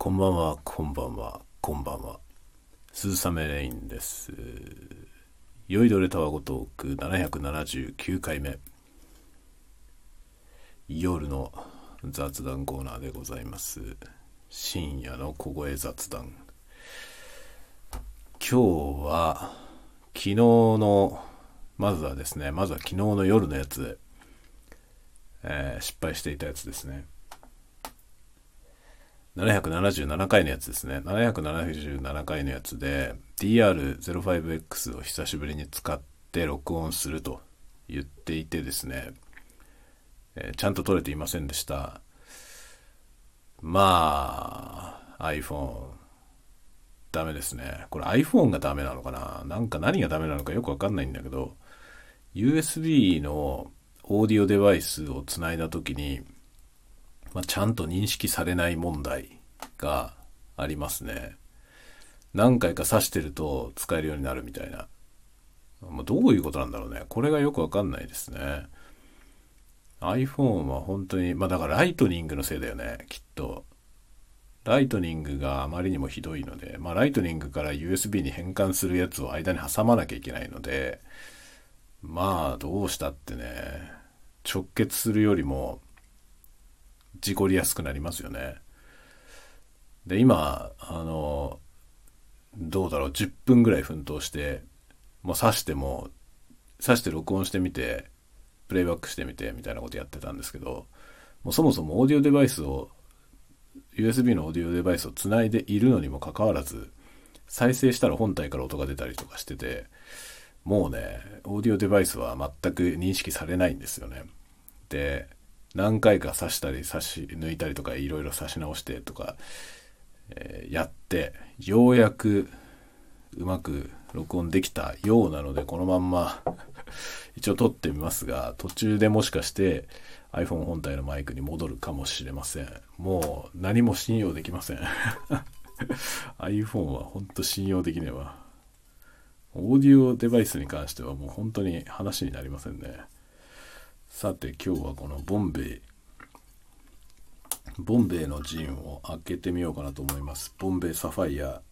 こんばんは、こんばんは、こんばんは。鈴雨レインです。酔いどれタワゴトーク779回目。夜の雑談コーナーでございます。深夜の小声雑談。今日は、昨日の、まずはですね、まずは昨日の夜のやつ、えー失敗していたやつですね。777回のやつですね。777回のやつで DR05X を久しぶりに使って録音すると言っていてですね、えーちゃんと撮れていませんでした。まあ、iPhone、ダメですね。これ iPhone がダメなのかな？なんか何がダメなのかよくわかんないんだけど、USB のオーディオデバイスをつないだときに、まあ、ちゃんと認識されない問題がありますね。何回か挿してると使えるようになるみたいな。まあ、どういうことなんだろうね。これがよくわかんないですね。iPhone は本当に、まあだから Lightning のせいだよね、きっと。 Lightning があまりにもひどいので、まあ Lightning から USB に変換するやつを間に挟まなきゃいけないので、まあどうしたってね、直結するよりも事故りやすくなりますよね。で、今、あの、どうだろう、10分ぐらい奮闘して、もう刺しても、刺して録音してみて、プレイバックしてみて、みたいなことやってたんですけど、もうそもそもオーディオデバイスを、USB のオーディオデバイスをつないでいるのにもかかわらず、再生したら本体から音が出たりとかしてて、もうね、オーディオデバイスは全く認識されないんですよね。で、何回か刺したり刺し抜いたりとかいろいろ刺し直してとか、えーやってようやくうまく録音できたようなのでこのまんま 一応撮ってみますが途中でもしかして iPhone 本体のマイクに戻るかもしれません。もう何も信用できません。iPhone は本当信用できねえわ。オーディオデバイスに関してはもう本当に話になりませんね。さて今日はこのボンベイ。ボンベイのジンを開けてみようかなと思います。ボンベイサファイア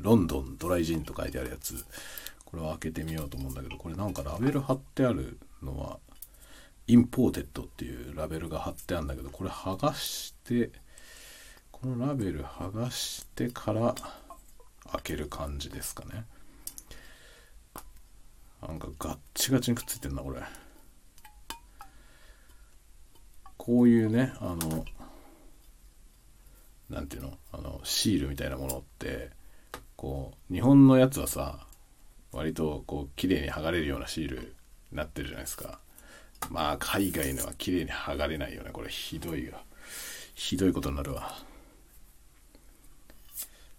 ロンドンドライジンと書いてあるやつ。これを開けてみようと思うんだけどこれなんかラベル貼ってあるのはimported っていうラベルが貼ってあるんだけどこれ剥がしてこのラベル剥がしてから開ける感じですかね。なんかガッチガチにくっついてんなこれ。こういうねあのなんていうの？あのシールみたいなものってこう日本のやつはさ割とこう綺麗に剥がれるようなシールになってるじゃないですか。まあ海外のは綺麗に剥がれないよね。これひどいよ。ひどいことになるわ。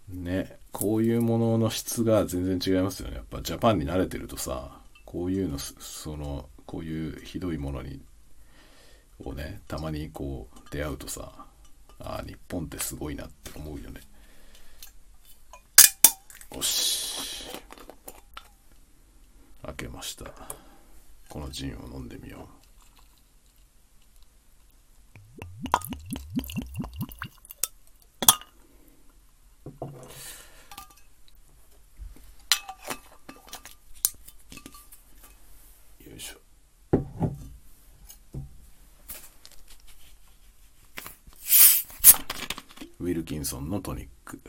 ねこういうものの質が全然違いますよね。やっぱジャパンに慣れてるとさこういうのそのこういうひどいものにをねたまにこう出会うとさあ日本ってすごいなって思うよね。よし。開けました。このジンを飲んでみよう。よいしょウィルキンソンのトニック。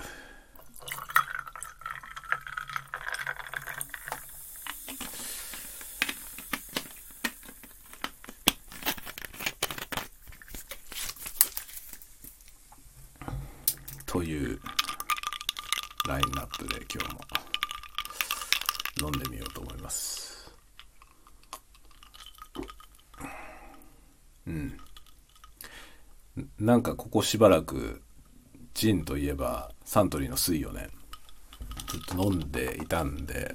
というラインナップで今日も飲んでみようと思います。うん。なんかここしばらくジンといえばサントリーの水をねずっと飲んでいたんで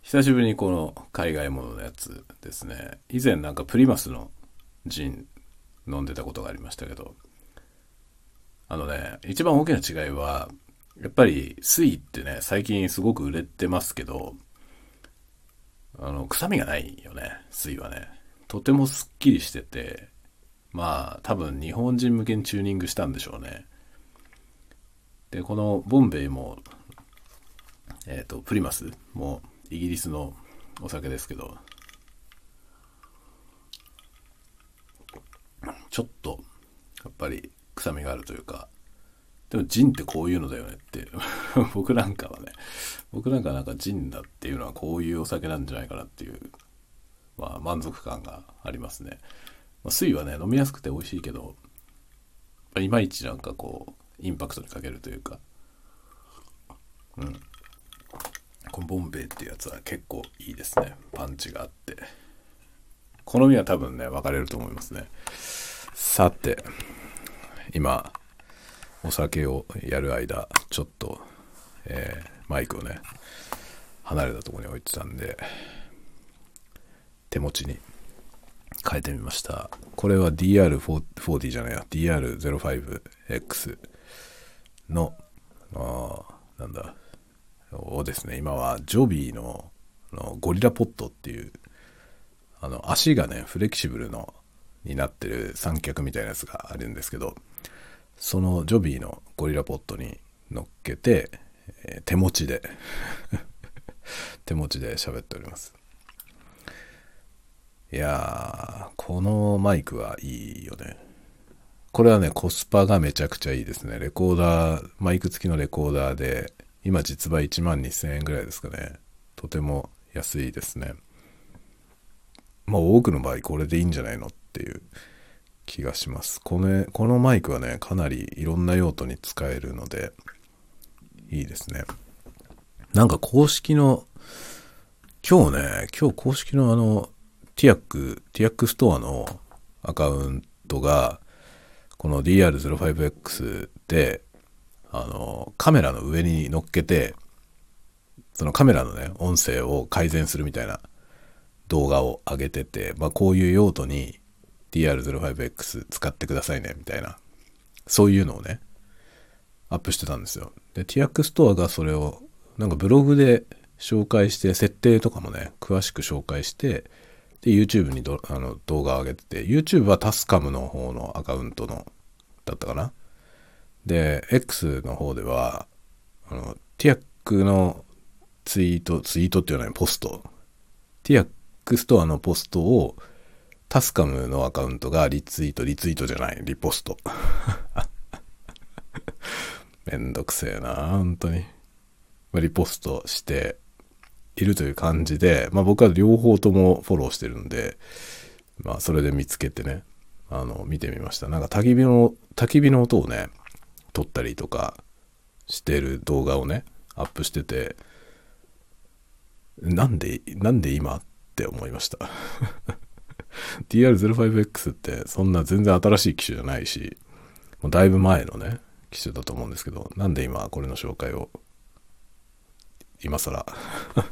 久しぶりにこの海外もののやつですね。以前なんかプリマスのジン飲んでたことがありましたけどあのね一番大きな違いはやっぱり水ってね最近すごく売れてますけどあの臭みがないよね水はね。とてもすっきりしててまあ多分日本人向けにチューニングしたんでしょうね。でこのボンベイもえっ、とプリマスもイギリスのお酒ですけどちょっとやっぱり臭みがあるというかでもジンってこういうのだよねって 僕なんかはね僕なんかなんかジンだっていうのはこういうお酒なんじゃないかなっていうまあ満足感がありますね、まあ、水はね飲みやすくて美味しいけどいまいちなんかこうインパクトにかけるというか。うん。このボンベイっていうやつは結構いいですね。パンチがあって。好みは多分ね分かれると思いますね。さて今お酒をやる間ちょっと、えー、マイクをね離れたとこに置いてたんで手持ちに変えてみました。これは DR40 じゃないや。DR05X のあなんだをですね今はジョビーののゴリラポットっていうあの足がねフレキシブルのになってる三脚みたいなやつがあるんですけどそのジョビーのゴリラポットに乗っけて、えー、手持ちで 手持ちで喋っております。いやーこのマイクはいいよね。これはねコスパがめちゃくちゃいいですね。レコーダーマイク付きのレコーダーで今実売1万2000円ぐらいですかね。とても安いですね。まあ多くの場合これでいいんじゃないのっていう気がします。このこのマイクはねかなりいろんな用途に使えるのでいいですね。なんか公式の今日ね今日公式のあのティアックティアックストアのアカウントがこの DR05X であのカメラの上に乗っけてそのカメラのね音声を改善するみたいな動画を上げてて、まあ、こういう用途に DR05X 使ってくださいねみたいなそういうのをねアップしてたんですよ。で TX ストアがそれをなんかブログで紹介して設定とかもね詳しく紹介してで YouTube にどあの動画を上げてて YouTube はタスカムの方のアカウントのだったかな？で X の方ではあのティアックのツイートツイートっていうのはポストティアックストアのポストをタスカムのアカウントがリツイート、リツイートじゃない、リポスト。めんどくせえな、本当に。リポストしているという感じで、まあ僕は両方ともフォローしてるんで、まあそれで見つけてね、あの、見てみました。なんか焚き火の、焚き火の音をね、撮ったりとかしてる動画をね、アップしてて、なんで、なんで今って思いました。DR05X ってそんな全然新しい機種じゃないし、もうだいぶ前のね、機種だと思うんですけど、なんで今これの紹介を、今更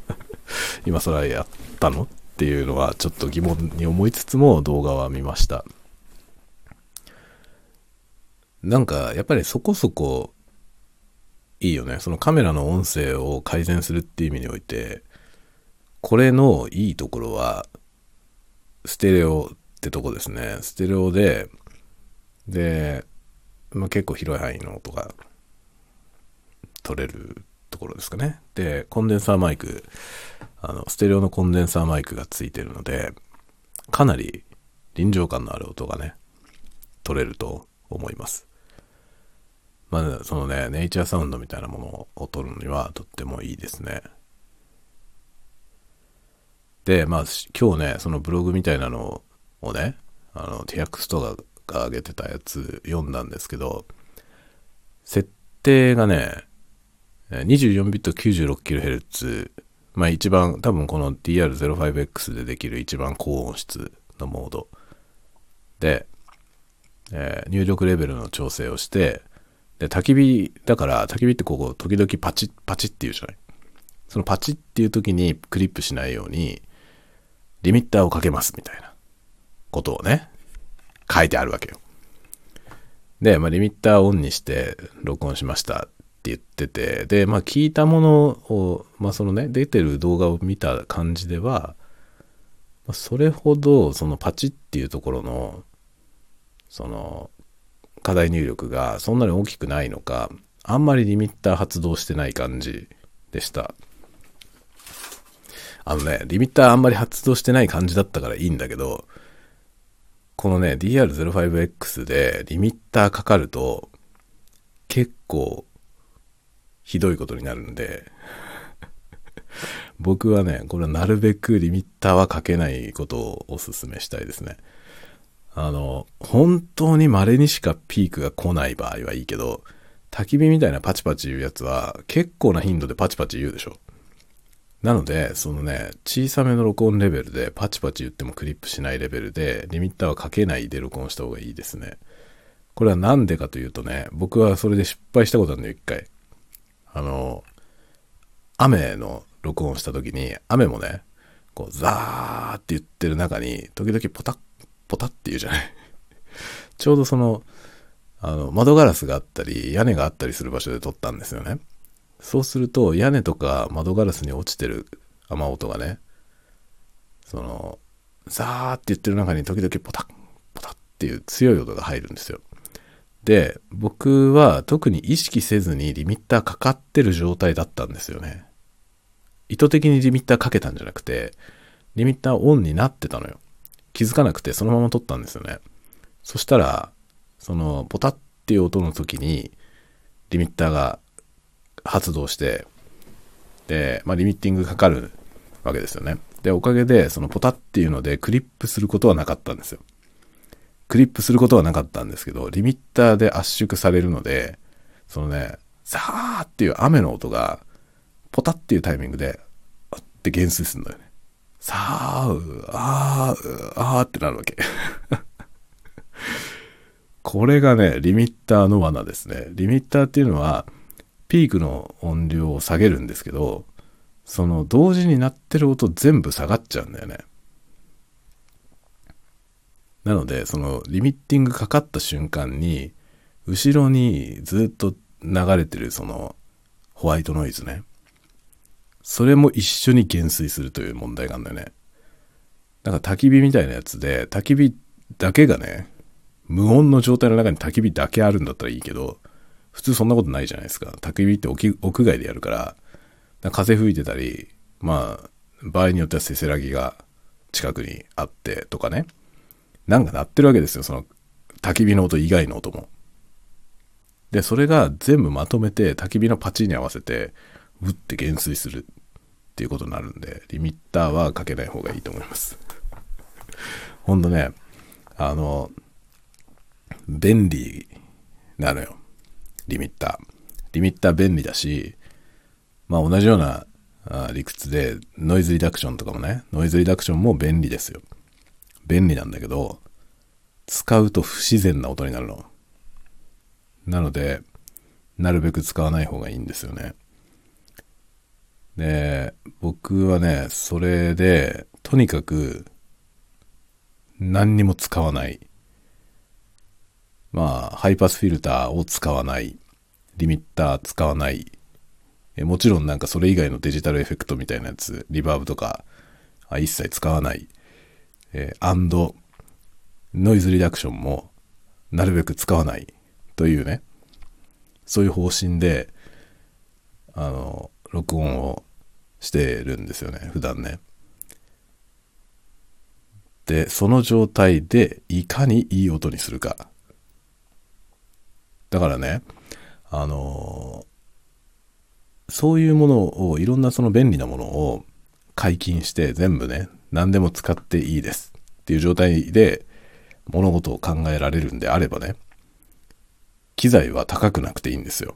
今更やったの？っていうのはちょっと疑問に思いつつも動画は見ました。なんかやっぱりそこそこいいよね。そのカメラの音声を改善するっていう意味において、これのいいところは、ステレオってとこですね。ステレオで、で、まあ、結構広い範囲の音が取れるころですかね。で、コンデンサーマイク、あの、ステレオのコンデンサーマイクがついてるので、かなり臨場感のある音がね、取れると思います。まあ、そのね、ネイチャーサウンドみたいなものを取るのにはとってもいいですね。で、まあ、今日ね、そのブログみたいなのをね、あの、ティアックストアが上げてたやつ読んだんですけど、設定がね、24ビット 96kHz、まあ一番、多分この DR05X でできる一番高音質のモードで、えー、入力レベルの調整をして、で、焚き火、だから焚き火ってここ時々パチッパチッって言うじゃない？そのパチッっていう時にクリップしないように、リミッターをかけますみたいなことをね、書いてあるわけよ。で、まあ、リミッターオンにして録音しましたって言ってて、で、まあ、聞いたものを、まあ、そのね、出てる動画を見た感じでは、ま、それほど、そのパチっていうところの、その、課題入力がそんなに大きくないのか、あんまりリミッター発動してない感じでした。あのね、リミッターあんまり発動してない感じだったからいいんだけど、このね、DR05X でリミッターかかると、結構、ひどいことになるんで、僕はね、これはなるべくリミッターはかけないことをお勧めしたいですね。あの、本当に稀にしかピークが来ない場合はいいけど、焚き火みたいなパチパチ言うやつは結構な頻度でパチパチ言うでしょ。なので、そのね、小さめの録音レベルでパチパチ言ってもクリップしないレベルで、リミッターはかけないで録音した方がいいですね。これはなんでかというとね、僕はそれで失敗したことあるんだよ、一回。あの、雨の録音した時に、雨もね、こう、ザーって言ってる中に、時々ポタッ、ポタッって言うじゃない。ちょうどその、あの、窓ガラスがあったり、屋根があったりする場所で撮ったんですよね。そうすると、屋根とか窓ガラスに落ちてる雨音がね、その、ザーって言ってる中に時々ポタッ、ポタッっていう強い音が入るんですよ。で、僕は特に意識せずにリミッターかかってる状態だったんですよね。意図的にリミッターかけたんじゃなくて、リミッターオンになってたのよ。気づかなくてそのまま撮ったんですよね。そしたら、その、ポタッっていう音の時に、リミッターが発動して、で、まあ、リミッティングかかるわけですよね。で、おかげで、そのポタっていうのでクリップすることはなかったんですよ。クリップすることはなかったんですけど、リミッターで圧縮されるので、そのね、ザーっていう雨の音が、ポタっていうタイミングで、あって減衰するのよね。さあ、う、あー、う、あーってなるわけ。これがね、リミッターの罠ですね。リミッターっていうのは、ピークの音量を下げるんですけど、その同時に鳴ってる音全部下がっちゃうんだよね。なので、そのリミッティングかかった瞬間に、後ろにずっと流れてるそのホワイトノイズね。それも一緒に減衰するという問題があるんだよね。だか焚き火みたいなやつで、焚き火だけがね、無音の状態の中に焚き火だけあるんだったらいいけど、普通そんなことないじゃないですか。焚き火って屋外でやるから、から風吹いてたり、まあ、場合によってはせせらぎが近くにあってとかね。なんか鳴ってるわけですよ、その焚き火の音以外の音も。で、それが全部まとめて焚き火のパチに合わせて、うって減衰するっていうことになるんで、リミッターはかけない方がいいと思います。ほんとね、あの、便利なのよ。リミッター。リミッター便利だし、まあ同じような理屈でノイズリダクションとかもね、ノイズリダクションも便利ですよ。便利なんだけど、使うと不自然な音になるの。なので、なるべく使わない方がいいんですよね。で、僕はね、それで、とにかく、何にも使わない。まあ、ハイパスフィルターを使わない。リミッター使わない。えもちろんなんかそれ以外のデジタルエフェクトみたいなやつ、リバーブとか、あ一切使わない。えー、アンド、ノイズリダクションも、なるべく使わない。というね、そういう方針で、あの、録音をしてるんですよね、普段ね。で、その状態でいかにいい音にするか。だからね、あのそういうものを、いろんなその便利なものを解禁して全部ね、何でも使っていいですっていう状態で物事を考えられるんであればね、機材は高くなくていいんですよ。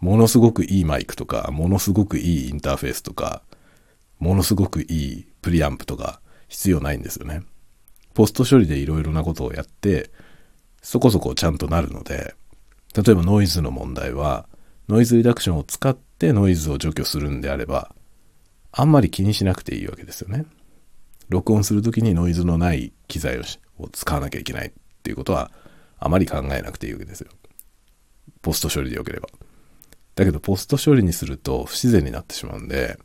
ものすごくいいマイクとか、ものすごくいいインターフェースとか、ものすごくいいプリアンプとか必要ないんですよね。ポスト処理でいろいろなことをやって、そこそこちゃんとなるので、例えばノイズの問題は、ノイズリダクションを使ってノイズを除去するんであれば、あんまり気にしなくていいわけですよね。録音するときにノイズのない機材を使わなきゃいけないっていうことは、あまり考えなくていいわけですよ。ポスト処理でよければ。だけど、ポスト処理にすると不自然になってしまうんで、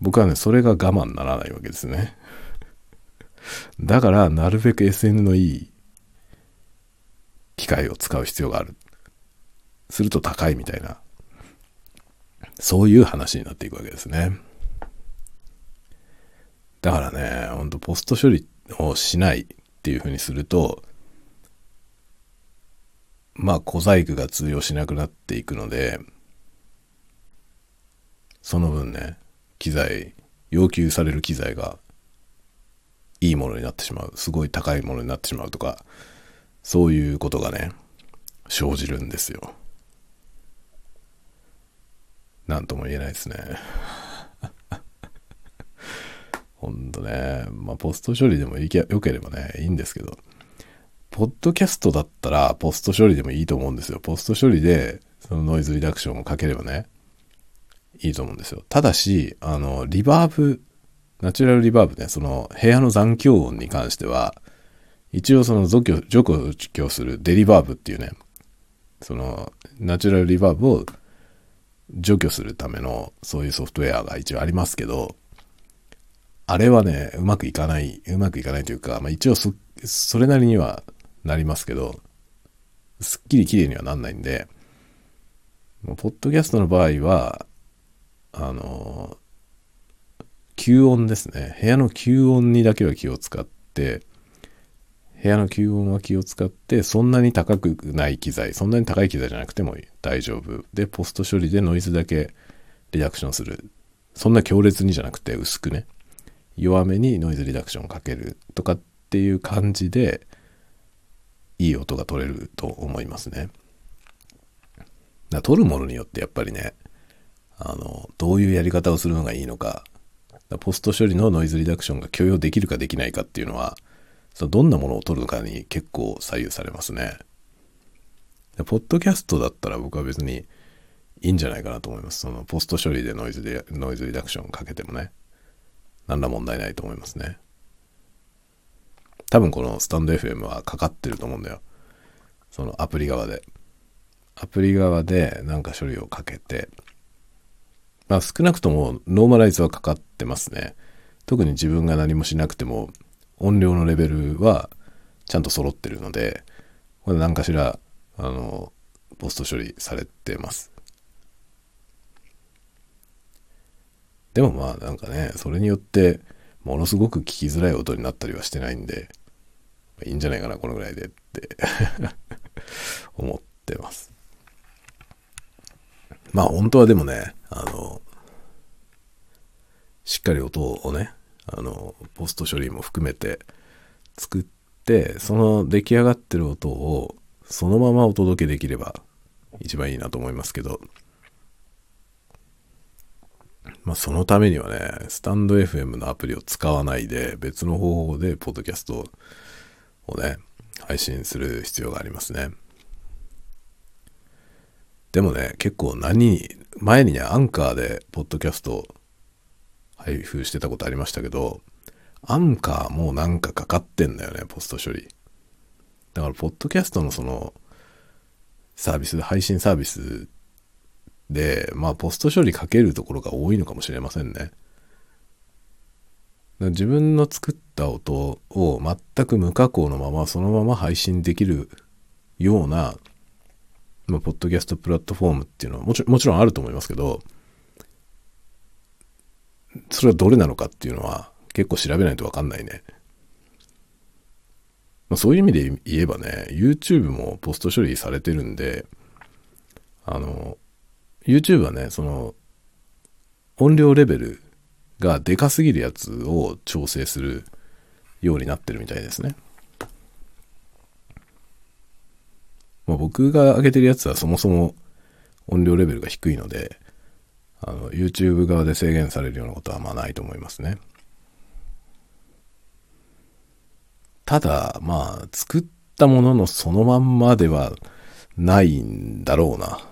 僕はね、それが我慢ならないわけですね。だから、なるべく SN のいい機械を使う必要がある。すると高いみたいな、そういう話になっていくわけですね。だからね、ほんとポスト処理をしないっていうふうにすると、まあ小細工が通用しなくなっていくので、その分ね、機材、要求される機材がいいものになってしまう。すごい高いものになってしまうとか、そういうことがね、生じるんですよ。なんとも言えないですね。ほんとね、まあポスト処理でもいけよければね、いいんですけど、ポッドキャストだったらポスト処理でもいいと思うんですよ。ポスト処理でそのノイズリダクションをかければね、いいと思うんですよ。ただし、あの、リバーブ、ナチュラルリバーブね、その部屋の残響音に関しては、一応その除去、除去するデリバーブっていうね、そのナチュラルリバーブを除去するためのそういうソフトウェアが一応ありますけど、あれはね、うまくいかない、うまくいかないというか、まあ一応そ、それなりにはなりますけど、すっきり綺麗にはなんないんで、ポッドキャストの場合は、あの、吸音ですね。部屋の吸音にだけは気を使って、部屋の吸音は気を使って、そんなに高くない機材、そんなに高い機材じゃなくても大丈夫。で、ポスト処理でノイズだけリダクションする。そんな強烈にじゃなくて薄くね。弱めにノイズリダクションをかけるとかっていう感じで、いい音が取れると思いますね。だ取るものによってやっぱりね、あの、どういうやり方をするのがいいのか、ポスト処理のノイズリダクションが許容できるかできないかっていうのは、そのどんなものを取るのかに結構左右されますね。ポッドキャストだったら僕は別にいいんじゃないかなと思います。そのポスト処理でノイズで、ノイズリダクションかけてもね、何ら問題ないと思いますね。多分このスタンド FM はかかってると思うんだよ。そのアプリ側で。アプリ側でなんか処理をかけて、まあ少なくともノーマライズはかかってますね。特に自分が何もしなくても音量のレベルはちゃんと揃ってるので、これ何かしら、あの、ポスト処理されてます。でもまあなんかね、それによってものすごく聞きづらい音になったりはしてないんで、いいんじゃないかな、このぐらいでって 思ってます。まあ本当はでもね、あの、しっかり音をね、あの、ポスト処理も含めて作って、その出来上がってる音をそのままお届けできれば一番いいなと思いますけど、まあそのためにはね、スタンド FM のアプリを使わないで別の方法でポッドキャストをね、配信する必要がありますね。でもね、結構何、前にね、アンカーでポッドキャスト配布してたことありましたけど、アンカーもなんかかかってんだよね、ポスト処理。だから、ポッドキャストのその、サービス、配信サービスで、まあ、ポスト処理かけるところが多いのかもしれませんね。自分の作った音を全く無加工のままそのまま配信できるようなまあ、ポッドキャストプラットフォームっていうのはもちもちろんあると思いますけど、それはどれなのかっていうのは結構調べないとわかんないね。まあ、そういう意味で言えばね、YouTube もポスト処理されてるんで、あの、YouTube はね、その、音量レベルがでかすぎるやつを調整するようになってるみたいですね。まあ、僕が上げてるやつはそもそも音量レベルが低いので、あの、YouTube 側で制限されるようなことはまあないと思いますね。ただ、まあ、作ったもののそのまんまではないんだろうな。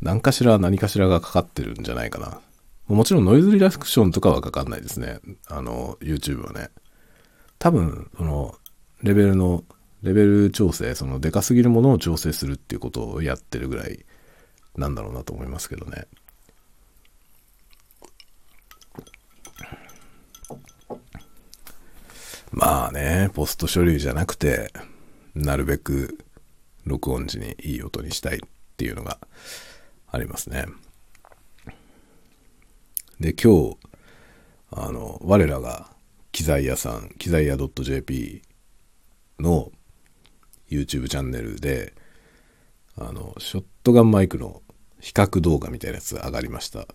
何かしら何かしらがかかってるんじゃないかな。もちろんノイズリダクションとかはかかんないですね。あの、YouTube はね。多分、その、レベルのレベル調整、そのでかすぎるものを調整するっていうことをやってるぐらいなんだろうなと思いますけどね。まあね、ポスト処理じゃなくて、なるべく録音時にいい音にしたいっていうのがありますね。で、今日、あの、我らが機材屋さん、機材屋 .jp の YouTube チャンネルで、あの、ショットガンマイクの比較動画みたいなやつ上がりました。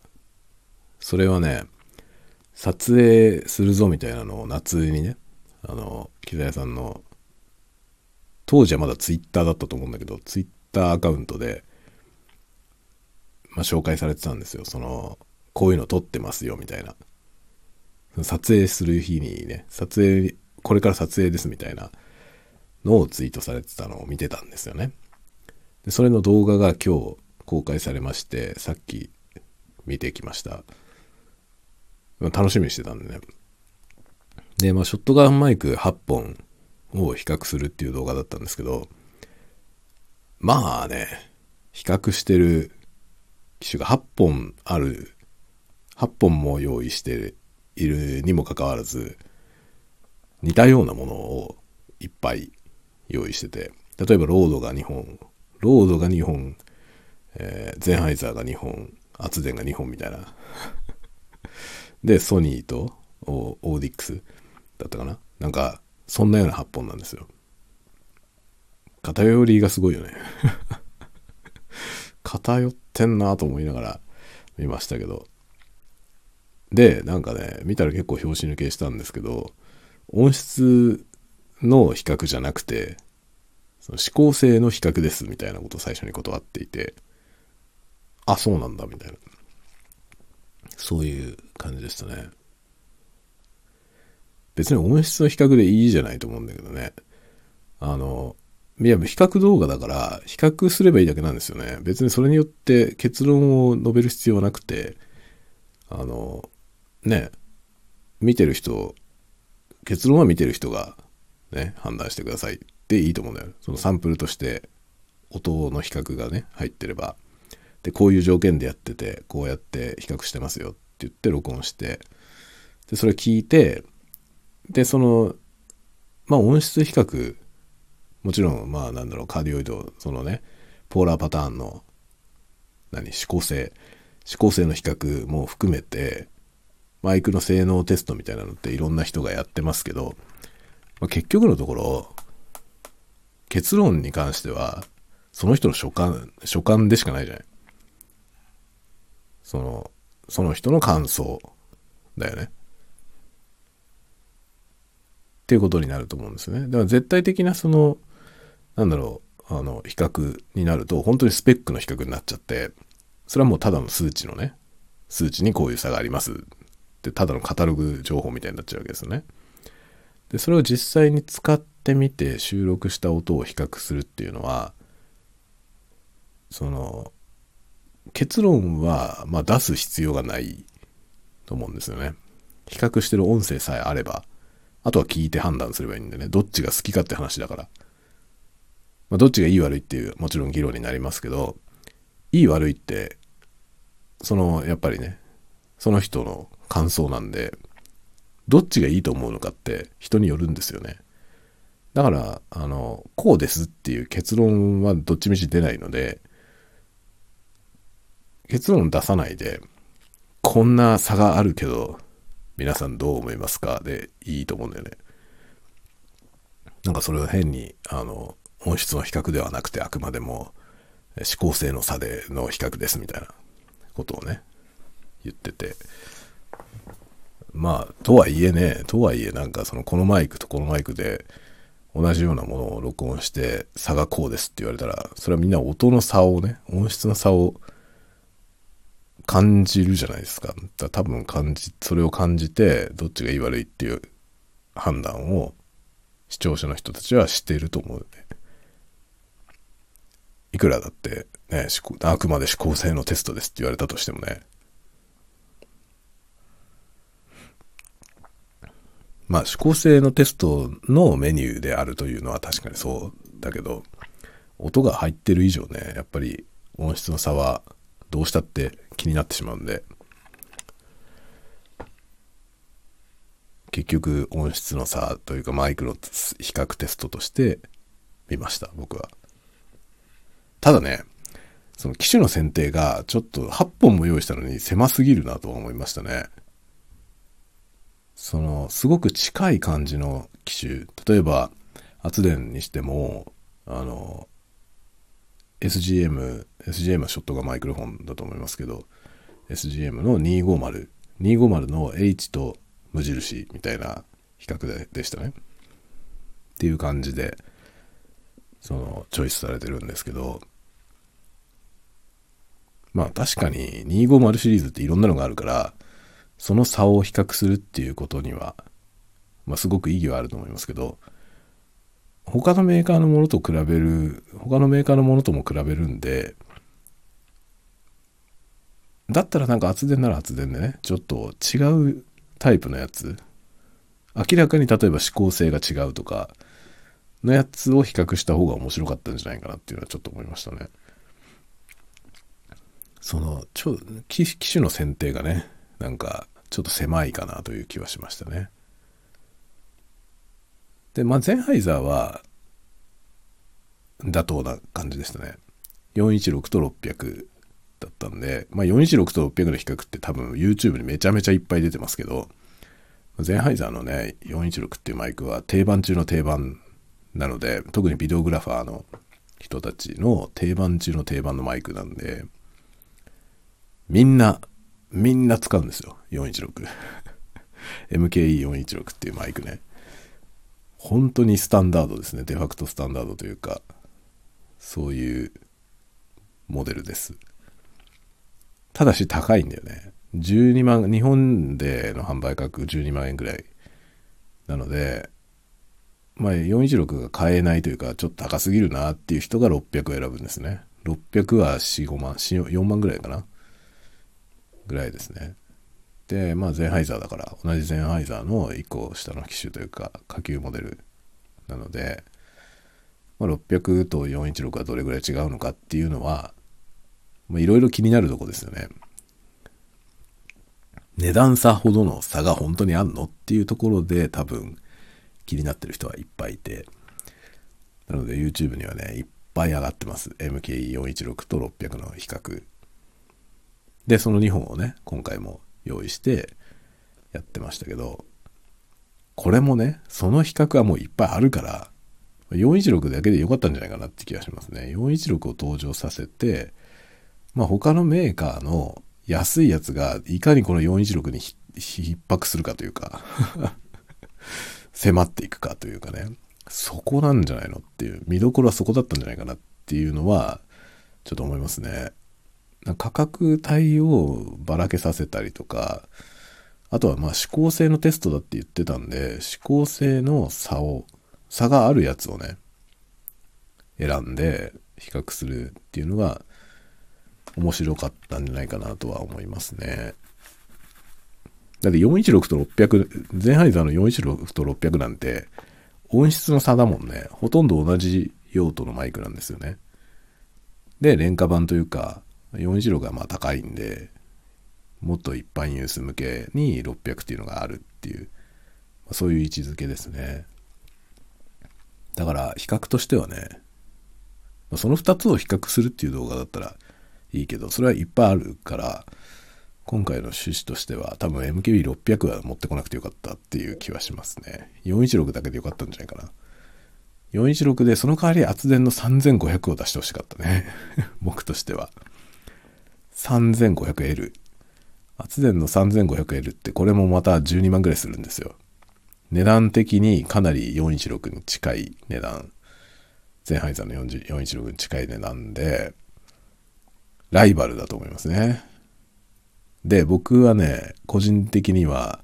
それはね、撮影するぞみたいなのを夏にね、あの、機材屋さんの、当時はまだツイッターだったと思うんだけど、ツイッターアカウントで、まあ、紹介されてたんですよ。その、こういうの撮ってますよみたいな。撮影する日にね、撮影、これから撮影ですみたいなのをツイートされてたのを見てたんですよね。でそれの動画が今日公開されまして、さっき見てきました。楽しみにしてたんでね。で、まあ、ショットガンマイク8本を比較するっていう動画だったんですけど、まあね、比較してる機種が8本ある、8本も用意しているにもかかわらず、似たようなものをいっぱい用意してて、例えばロードが2本、ロードが2本、えー、ゼンハイザーが2本、圧電が2本みたいな。で、ソニーとオーディックスだったかな。なんか、そんなような8本なんですよ。偏りがすごいよね。偏ってんなと思いながら見ましたけど。で、なんかね、見たら結構拍子抜けしたんですけど、音質の比較じゃなくて、その指向性の比較ですみたいなことを最初に断っていて、あ、そうなんだみたいな。そういう感じでしたね。別に音質の比較でいいじゃないと思うんだけどね。あの、いや、比較動画だから、比較すればいいだけなんですよね。別にそれによって結論を述べる必要はなくて、あの、ね、見てる人、結論は見てる人がね、判断してくださいっていいと思うんだよ。そのサンプルとして音の比較がね、入ってれば。で、こういう条件でやってて、こうやって比較してますよって言って録音して、で、それ聞いて、で、その、まあ音質比較、もちろん、まあなんだろう、カーディオイド、そのね、ポーラーパターンの、何、指向性、指向性の比較も含めて、マイクの性能テストみたいなのっていろんな人がやってますけど、まあ、結局のところ、結論に関しては、その人の所感、所感でしかないじゃない。その、その人の感想だよね。っていうことになると思うんですね。だから絶対的なその、なんだろう、あの、比較になると、本当にスペックの比較になっちゃって、それはもうただの数値のね、数値にこういう差がありますってただのカタログ情報みたいになっちゃうわけですよね。でそれを実際に使ってみて収録した音を比較するっていうのはその結論は、まあ、出す必要がないと思うんですよね。比較してる音声さえあればあとは聞いて判断すればいいんでねどっちが好きかって話だから。まあ、どっちがいい悪いっていうもちろん議論になりますけどいい悪いってそのやっぱりねその人の感想なんで、どっちがいいと思うのかって人によるんですよね。だから、あの、こうですっていう結論はどっちみち出ないので、結論出さないで、こんな差があるけど、皆さんどう思いますかでいいと思うんだよね。なんかそれは変に、あの、音質の比較ではなくてあくまでも指向性の差での比較ですみたいなことをね、言ってて、まあ、とはいえね、とはいえなんかそのこのマイクとこのマイクで同じようなものを録音して差がこうですって言われたら、それはみんな音の差をね、音質の差を感じるじゃないですか。だ多分感じ、それを感じて、どっちがいい悪いっていう判断を視聴者の人たちはしてると思うね。いくらだってね、あくまで思考性のテストですって言われたとしてもね、まあ、指向性のテストのメニューであるというのは確かにそうだけど、音が入ってる以上ね、やっぱり音質の差はどうしたって気になってしまうんで、結局音質の差というかマイクの比較テストとして見ました、僕は。ただね、その機種の選定がちょっと8本も用意したのに狭すぎるなと思いましたね。その、すごく近い感じの機種。例えば、圧電にしても、あの、SGM、SGM はショットがマイクロフォンだと思いますけど、SGM の250、250の H と無印みたいな比較ででしたね。っていう感じで、その、チョイスされてるんですけど、まあ確かに250シリーズっていろんなのがあるから、その差を比較するっていうことには、まあすごく意義はあると思いますけど、他のメーカーのものと比べる、他のメーカーのものとも比べるんで、だったらなんか圧電なら圧電でね、ちょっと違うタイプのやつ、明らかに例えば指向性が違うとか、のやつを比較した方が面白かったんじゃないかなっていうのはちょっと思いましたね。その、ちょ、機種の選定がね、なんか、ちょっと狭いかなという気はしましたね。で、まあ、ゼンハイザーは、妥当な感じでしたね。416と600だったんで、まあ、416と600の比較って多分 YouTube にめちゃめちゃいっぱい出てますけど、ゼンハイザーのね、416っていうマイクは定番中の定番なので、特にビデオグラファーの人たちの定番中の定番のマイクなんで、みんな、みんな使うんですよ。416。MKE416 っていうマイクね。本当にスタンダードですね。デファクトスタンダードというか、そういうモデルです。ただし高いんだよね。12万、日本での販売価格12万円ぐらい。なので、まあ416が買えないというか、ちょっと高すぎるなっていう人が600を選ぶんですね。600は4、5万、4万ぐらいかな。ぐらいですね。で、まあ、ゼンハイザーだから、同じゼンハイザーの1個下の機種というか、下級モデルなので、まあ、600と416はどれぐらい違うのかっていうのは、いろいろ気になるとこですよね。値段差ほどの差が本当にあんのっていうところで多分気になってる人はいっぱいいて、なので YouTube にはね、いっぱい上がってます。MKE416 と600の比較。で、その2本をね、今回も用意してやってましたけど、これもね、その比較はもういっぱいあるから、416だけで良かったんじゃないかなって気がしますね。416を登場させて、まあ他のメーカーの安いやつがいかにこの416に逼迫するかというか 迫っていくかというかね、そこなんじゃないのっていう、見どころはそこだったんじゃないかなっていうのは、ちょっと思いますね。価格帯をばらけさせたりとか、あとはまあ指向性のテストだって言ってたんで、指向性の差を、差があるやつをね、選んで比較するっていうのが面白かったんじゃないかなとは思いますね。だって416と600、ゼンハイザーの416と600なんて音質の差だもんね。ほとんど同じ用途のマイクなんですよね。で、廉価版というか、416がまあ高いんで、もっと一般ユース向けに600っていうのがあるっていうま、そういう位置づけですね。だから比較としてはね、その2つを比較するっていう動画だったらいいけど、それはいっぱいあるから、今回の趣旨としては多分 MKB600 は持ってこなくてよかったっていう気はしますね。416だけでよかったんじゃないかな。416でその代わり厚電の3500を出してほしかったね。僕としては。3500L。圧電の 3500L ってこれもまた12万ぐらいするんですよ。値段的にかなり416に近い値段。ゼンハイザーの416に近い値段で、ライバルだと思いますね。で、僕はね、個人的には、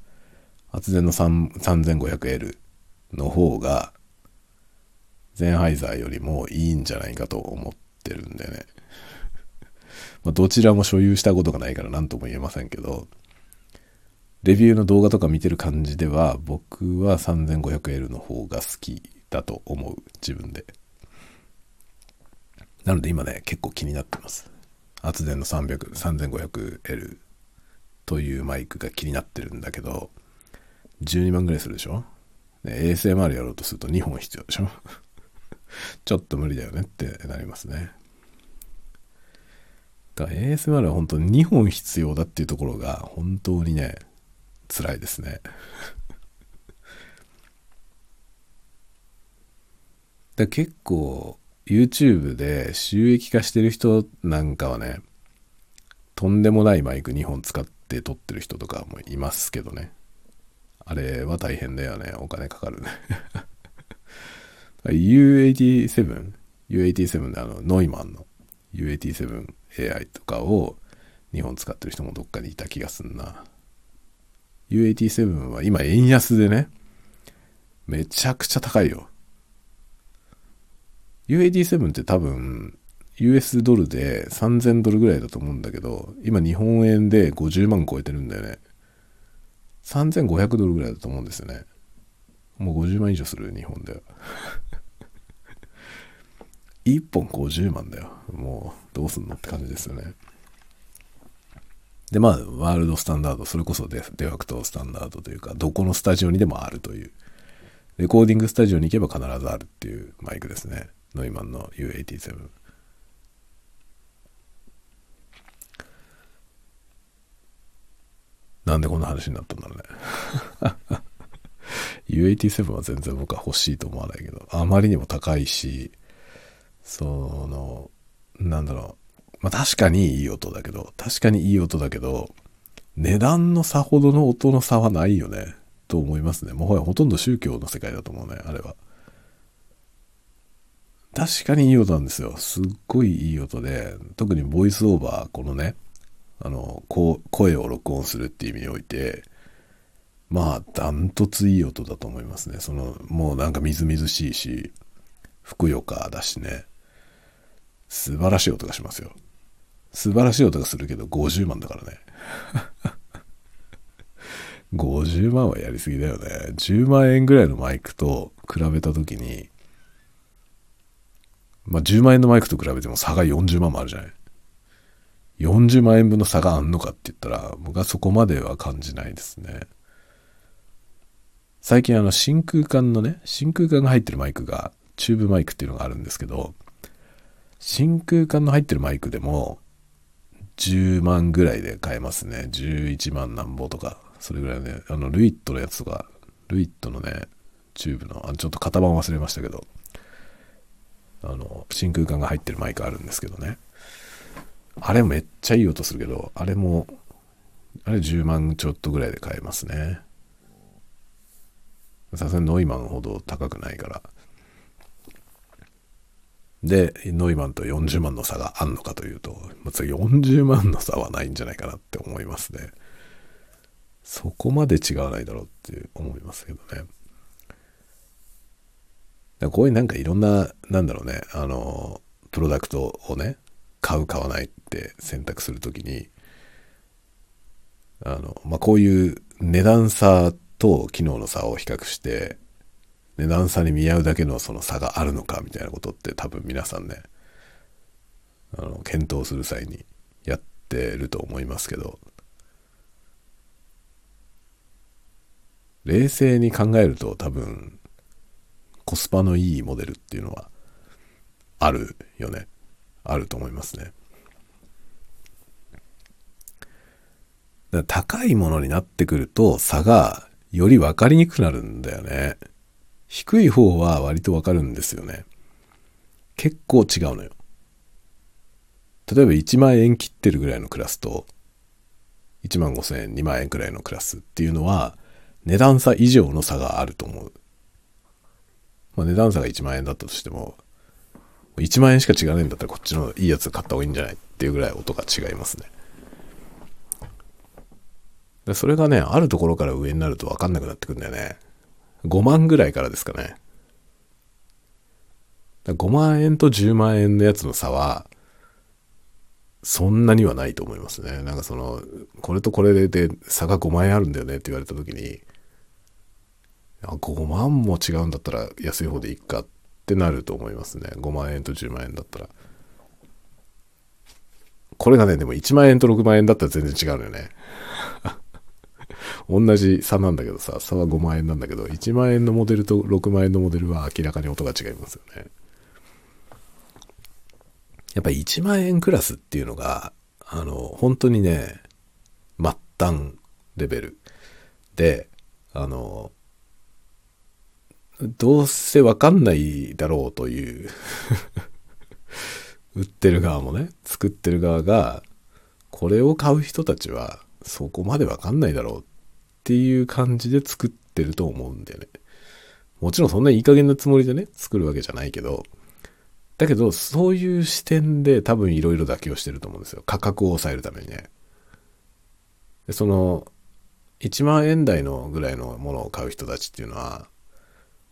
圧電の 3500L の方が、ゼンハイザーよりもいいんじゃないかと思ってるんでね。まあ、どちらも所有したことがないから何とも言えませんけど、レビューの動画とか見てる感じでは、僕は 3500L の方が好きだと思う、自分で。なので今ね、結構気になってます。圧電の300、3500L というマイクが気になってるんだけど、12万ぐらいするでしょ、ね、?ASMR やろうとすると2本必要でしょ？ちょっと無理だよねってなりますね。だから ASMR は本当に2本必要だっていうところが本当にね、辛いですね。だ結構 YouTube で収益化してる人なんかはね、とんでもないマイク2本使って撮ってる人とかもいますけどね。あれは大変だよね。お金かかるね。U87、U87 であの、ノイマンの U87 AI とかを2本使ってる人もどっかにいた気がすんな。U87 は今円安でね、めちゃくちゃ高いよ。U87 って多分 US ドルで3000ドルぐらいだと思うんだけど、今日本円で50万超えてるんだよね。3500ドルぐらいだと思うんですよね。もう50万以上する、日本では。1本50万だよ。もう、どうすんのって感じですよね。で、まあ、ワールドスタンダード、それこそデデファクトスタンダードというか、どこのスタジオにでもあるという。レコーディングスタジオに行けば必ずあるっていうマイクですね。ノイマンの U87。なんでこんな話になったんだろうね。U87 は全然僕は欲しいと思わないけど、あまりにも高いし、その、なんだろう。まあ確かにいい音だけど、確かにいい音だけど、値段の差ほどの音の差はないよね。と思いますね。もはやほとんど宗教の世界だと思うね、あれは。確かにいい音なんですよ。すっごいいい音で、特にボイスオーバー、このね、あの、こ、声を録音するっていう意味において、まあ、ダントツいい音だと思いますね。その、もうなんかみずみずしいし、ふくよかだしね。素晴らしい音がしますよ。素晴らしい音がするけど50万だからね。50万はやりすぎだよね。10万円ぐらいのマイクと比べた時に、まあ10万円のマイクと比べても差が40万もあるじゃない。40万円分の差があんのかって言ったら、僕はそこまでは感じないですね。最近あの真空管のね、真空管が入ってるマイクが、チューブマイクっていうのがあるんですけど、真空管の入ってるマイクでも、10万ぐらいで買えますね。11万なんぼとか、それぐらいね、あの、ルイットのやつとか、ルイットのね、チューブの、あちょっと型番忘れましたけど、あの、真空管が入ってるマイクあるんですけどね。あれめっちゃいい音するけど、あれも、あれ10万ちょっとぐらいで買えますね。さすがにノイマンほど高くないから。で、ノイマンと40万の差があんのかというと、ま40万の差はないんじゃないかなって思いますね。そこまで違わないだろうって思いますけどね。だこういうなんかいろんな、なんだろうね、あの、プロダクトをね、買う買わないって選択するときに、あの、まあ、こういう値段差と機能の差を比較して、値段差に見合うだけのその差があるのかみたいなことって多分皆さんね、あの、検討する際にやってると思いますけど、冷静に考えると多分コスパのいいモデルっていうのはあるよね。あると思いますね。高いものになってくると差がより分かりにくくなるんだよね。低い方は割と分かるんですよね。結構違うのよ。例えば1万円切ってるぐらいのクラスと1万5千円2万円くらいのクラスっていうのは値段差以上の差があると思う。まあ、値段差が1万円だったとしても1万円しか違わないんだったらこっちのいいやつ買った方がいいんじゃないっていうぐらい音が違いますね。でそれがね、あるところから上になると分かんなくなってくるんだよね。5万ぐらいからですかね。5万円と10万円のやつの差は、そんなにはないと思いますね。なんかその、これとこれで差が5万円あるんだよねって言われた時に、5万も違うんだったら安い方でいいかっってなると思いますね。5万円と10万円だったら。これがね、でも1万円と6万円だったら全然違うのよね。同じ差なんだけどさ、差は5万円なんだけど、1万円のモデルと6万円のモデルは明らかに音が違いますよね。やっぱ1万円クラスっていうのが、あの、本当にね、末端レベルで、あの、どうせわかんないだろうという 売ってる側もね、作ってる側が、これを買う人たちはそこまでわかんないだろうっていう感じで作ってると思うんだよね。もちろんそんないい加減なつもりでね、作るわけじゃないけど、だけど、そういう視点で多分いろいろ妥協してると思うんですよ。価格を抑えるためにね。でその、1万円台のぐらいのものを買う人たちっていうのは、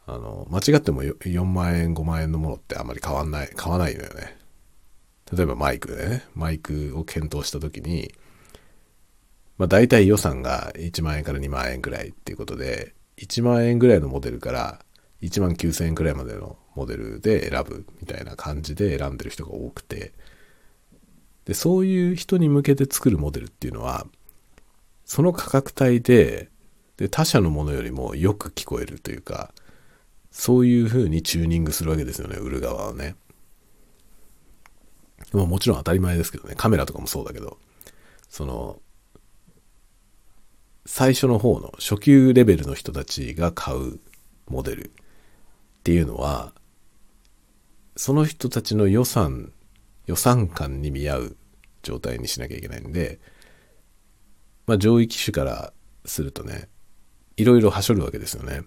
あの、間違っても4万円、5万円のものってあんまり変わんない、買わないのよね。例えばマイクでね、マイクを検討した時に、まあ大体予算が1万円から2万円ぐらいっていうことで、1万円ぐらいのモデルから1万9000円くらいまでのモデルで選ぶみたいな感じで選んでる人が多くて、で、そういう人に向けて作るモデルっていうのは、その価格帯で、で、他社のものよりもよく聞こえるというか、そういう風にチューニングするわけですよね、売る側はね。まあもちろん当たり前ですけどね、カメラとかもそうだけど、その、最初の方の初級レベルの人たちが買うモデルっていうのは、その人たちの予算、予算感に見合う状態にしなきゃいけないんで、まあ上位機種からするとね、いろいろはしょるわけですよね。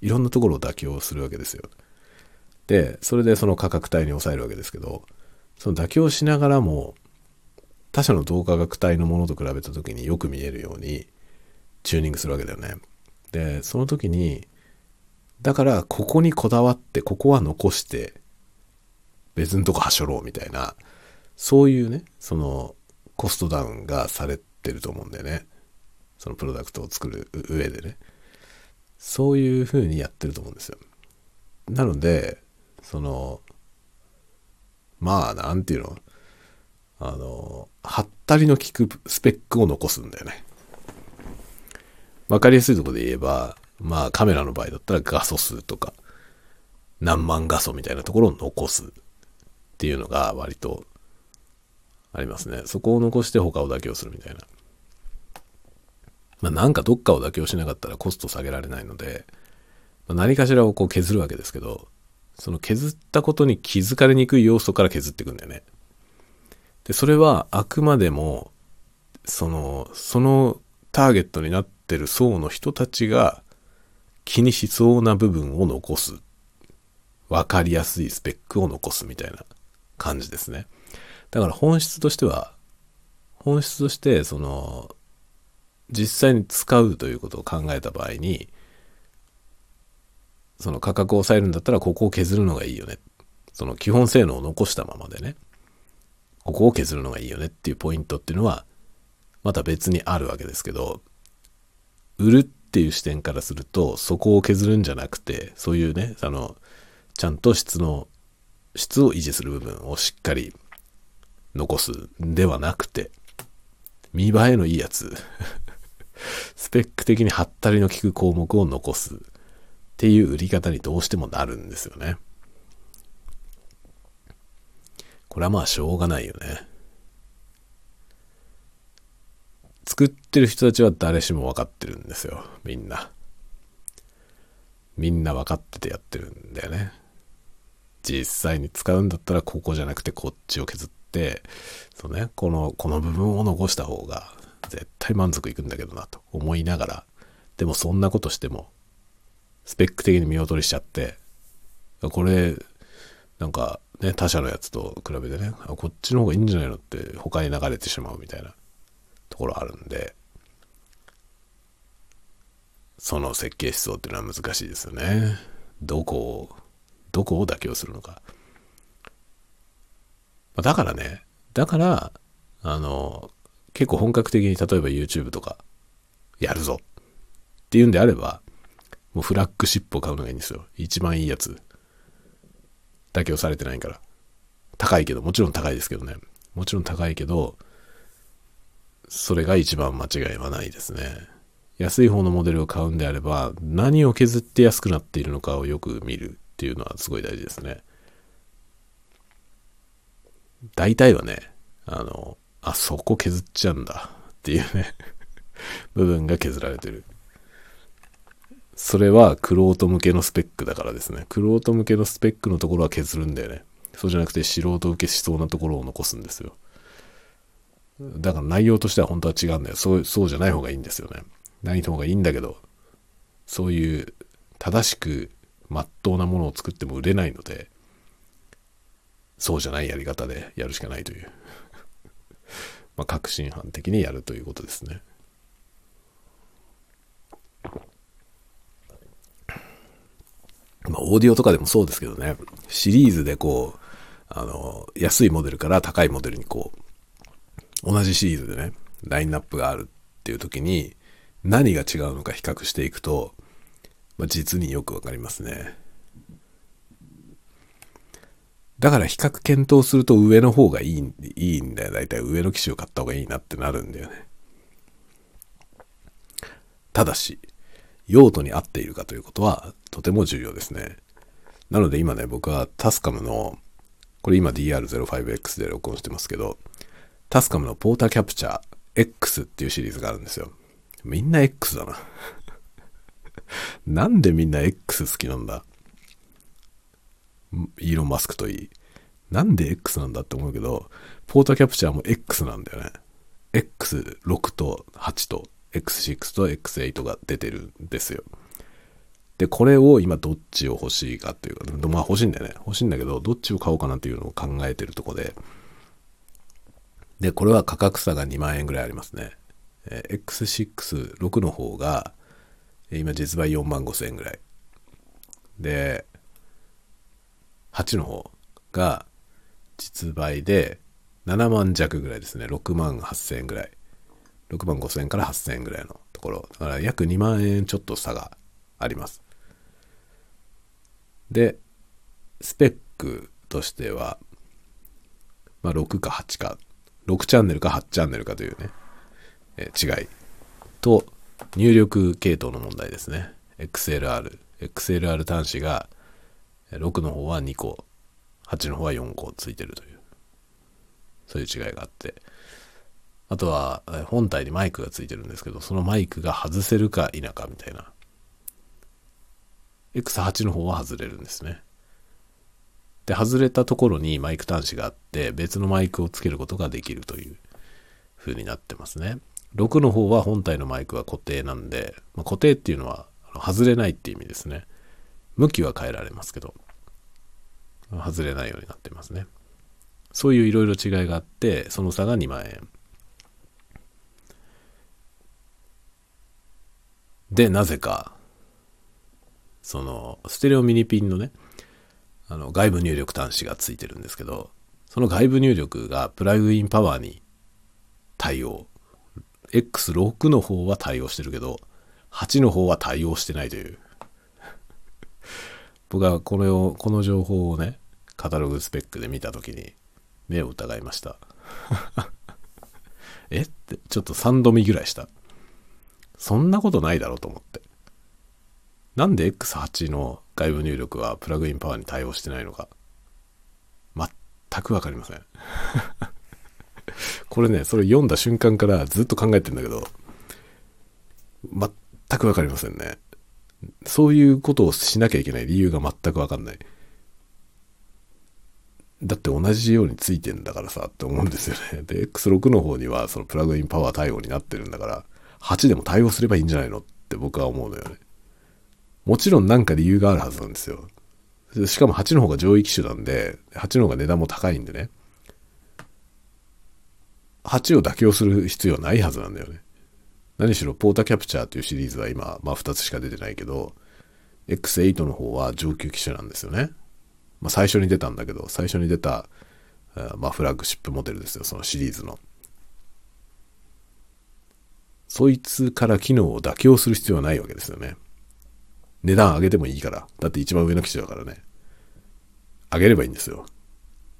いろんなところを妥協するわけですよ。で、それでその価格帯に抑えるわけですけど、その妥協しながらも、他社の同価格帯のものと比べた時によく見えるようにチューニングするわけだよね。で、その時に、だからここにこだわってここは残して別のとこはしょろうみたいな、そういうね、そのコストダウンがされてると思うんだよね。そのプロダクトを作る上でね。そういう風にやってると思うんですよ。なので、その、まあ、なんていうの、あの、はったりの効くスペックを残すんだよね。わかりやすいところで言えば、まあカメラの場合だったら画素数とか、何万画素みたいなところを残すっていうのが割とありますね。そこを残して他を妥協するみたいな。まあなんかどっかを妥協しなかったらコスト下げられないので、まあ、何かしらをこう削るわけですけど、その削ったことに気づかれにくい要素から削っていくんだよね。で、それはあくまでも、その、そのターゲットになってる層の人たちが気にしそうな部分を残す。わかりやすいスペックを残すみたいな感じですね。だから本質としては、本質として、その、実際に使うということを考えた場合に、その価格を抑えるんだったらここを削るのがいいよね。その基本性能を残したままでね、ここを削るのがいいよねっていうポイントっていうのは、また別にあるわけですけど、売るっていう視点からすると、そこを削るんじゃなくて、そういうね、あの、ちゃんと質の、質を維持する部分をしっかり残すんではなくて、見栄えのいいやつ スペック的にハったりの効く項目を残すっていう売り方にどうしてもなるんですよね。これはまあしょうがないよね。作ってる人たちは誰しも分かってるんですよ。みんな。みんな分かっててやってるんだよね。実際に使うんだったらここじゃなくてこっちを削って、そうね、この、この部分を残した方が絶対満足いくんだけどなと思いながら、でもそんなことしても、スペック的に見劣りしちゃって、これ、なんかね、他社のやつと比べてね、こっちの方がいいんじゃないのって他に流れてしまうみたいなところあるんで、その設計思想っていうのは難しいですよね。どこを、どこを妥協するのか。だからね、だから、あの、結構本格的に例えば YouTube とかやるぞっていうんであれば、もうフラッグシップを買うのがいいんですよ。一番いいやつ。妥協されてないから。高いけど、もちろん高いですけどね。もちろん高いけど、それが一番間違いはないですね。安い方のモデルを買うんであれば、何を削って安くなっているのかをよく見るっていうのはすごい大事ですね。大体はね、あの、あ、そこ削っちゃうんだっていうね 部分が削られてる。それは、クロート向けのスペックだからですね。クロート向けのスペックのところは削るんだよね。そうじゃなくて、素人受けしそうなところを残すんですよ。だから内容としては本当は違うんだよ。そう、そうじゃない方がいいんですよね。ない方がいいんだけど、そういう正しく真っ当なものを作っても売れないので、そうじゃないやり方でやるしかないという まあ、革新犯的にやるということですね。まあ、オーディオとかでもそうですけどね、シリーズでこう、あの、安いモデルから高いモデルにこう、同じシリーズでね、ラインナップがあるっていう時に、何が違うのか比較していくと、まあ、実によくわかりますね。だから比較検討すると上の方がいいいいんだよ。だいたい上の機種を買った方がいいなってなるんだよね。ただし、用途に合っているかということはとても重要ですね。なので今ね、僕はタスカムの、これ今 DR05X で録音してますけど、タスカムのポーターキャプチャー X っていうシリーズがあるんですよ。みんな X だななんでみんな X 好きなんだ？イーロン・マスクといい。なんで X なんだって思うけど、ポーターキャプチャーも X なんだよね。X6 と8と X6 と X8 が出てるんですよ。で、これを今どっちを欲しいかっていうか、まあ欲しいんだよね。欲しいんだけど、どっちを買おうかなっていうのを考えてるとこで。で、これは価格差が2万円ぐらいありますね。え X6、6の方が、今実売4万5千円ぐらい。で、8の方が実売で7万弱ぐらいですね。6万8000円ぐらい。6万5000円から8000円ぐらいのところ。だから約2万円ちょっと差があります。で、スペックとしては、まあ、6か8か、6チャンネルか8チャンネルかというね、え違い。と、入力系統の問題ですね。XLR。XLR 端子が6の方は2個。8の方は4個ついてるという。そういう違いがあって。あとは本体にマイクがついてるんですけどそのマイクが外せるか否かみたいな。X8 の方は外れるんですね。で外れたところにマイク端子があって別のマイクをつけることができるという風になってますね。6の方は本体のマイクは固定なんで、まあ、固定っていうのは外れないっていう意味ですね。向きは変えられますけど外れないようになってますね。そういういろいろ違いがあってその差が2万円。でなぜかそのステレオミニピンのねあの外部入力端子がついてるんですけどその外部入力がプラグインパワーに対応。X6 の方は対応してるけど8の方は対応してないという。僕はこのこの情報をねカタログスペックで見た時に目を疑いました。えってちょっと3度見ぐらいした。そんなことないだろうと思って。なんで X8 の外部入力はプラグインパワーに対応してないのか。全く分かりません。これねそれ読んだ瞬間からずっと考えてんだけど全く分かりませんね。そういうことをしなきゃいけない。理由が全く分かんない。だって同じようについてんだからさって思うんですよね。で、X6 の方にはそのプラグインパワー対応になってるんだから、8でも対応すればいいんじゃないの？って僕は思うのよね。もちろんなんか理由があるはずなんですよ。しかも8の方が上位機種なんで、8の方が値段も高いんでね。8を妥協する必要ないはずなんだよね。何しろポータキャプチャーというシリーズは今、まあ2つしか出てないけど、X8 の方は上級機種なんですよね。まあ、最初に出たんだけど、最初に出た、まあ、フラッグシップモデルですよ、そのシリーズの。そいつから機能を妥協する必要はないわけですよね。値段上げてもいいから。だって一番上の機種だからね。上げればいいんですよ。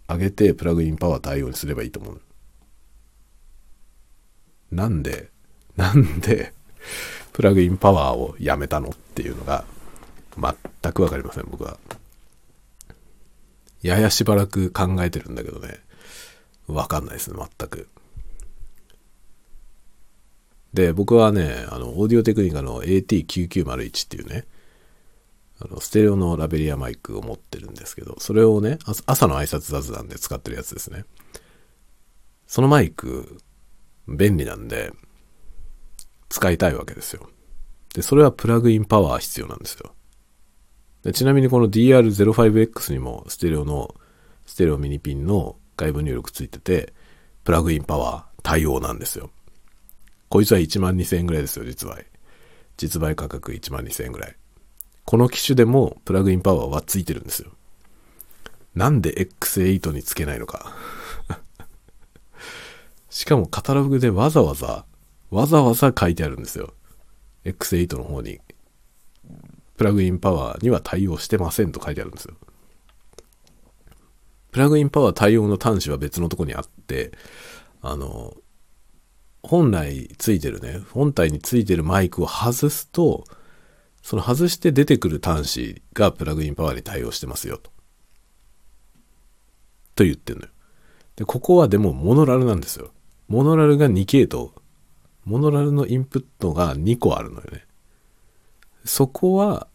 上げてプラグインパワー対応にすればいいと思う。なんで、なんで、プラグインパワーをやめたのっていうのが、全くわかりません、僕は。ややしばらく考えてるんだけどね、わかんないですね、全く。で、僕はね、あの、オーディオテクニカの AT9901 っていうね、あの、ステレオのラベリアマイクを持ってるんですけど、それをね、朝の挨拶雑談で使ってるやつですね。そのマイク、便利なんで、使いたいわけですよ。で、それはプラグインパワー必要なんですよ。でちなみにこの DR05X にもステレオの、ステレオミニピンの外部入力ついてて、プラグインパワー対応なんですよ。こいつは1万2000円ぐらいですよ、実売。実売価格1万2000円ぐらい。この機種でもプラグインパワーはついてるんですよ。なんで X8 につけないのか。しかもカタログでわざわざ、わざわざ書いてあるんですよ。X8 の方に。プラグインパワーには対応してませんと書いてあるんですよ。プラグインパワー対応の端子は別のとこにあって、あの、本来ついてるね、本体についてるマイクを外すと、その外して出てくる端子がプラグインパワーに対応してますよと。と言ってんのよ。で、ここはでもモノラルなんですよ。モノラルが2系統。モノラルのインプットが2個あるのよね。そこは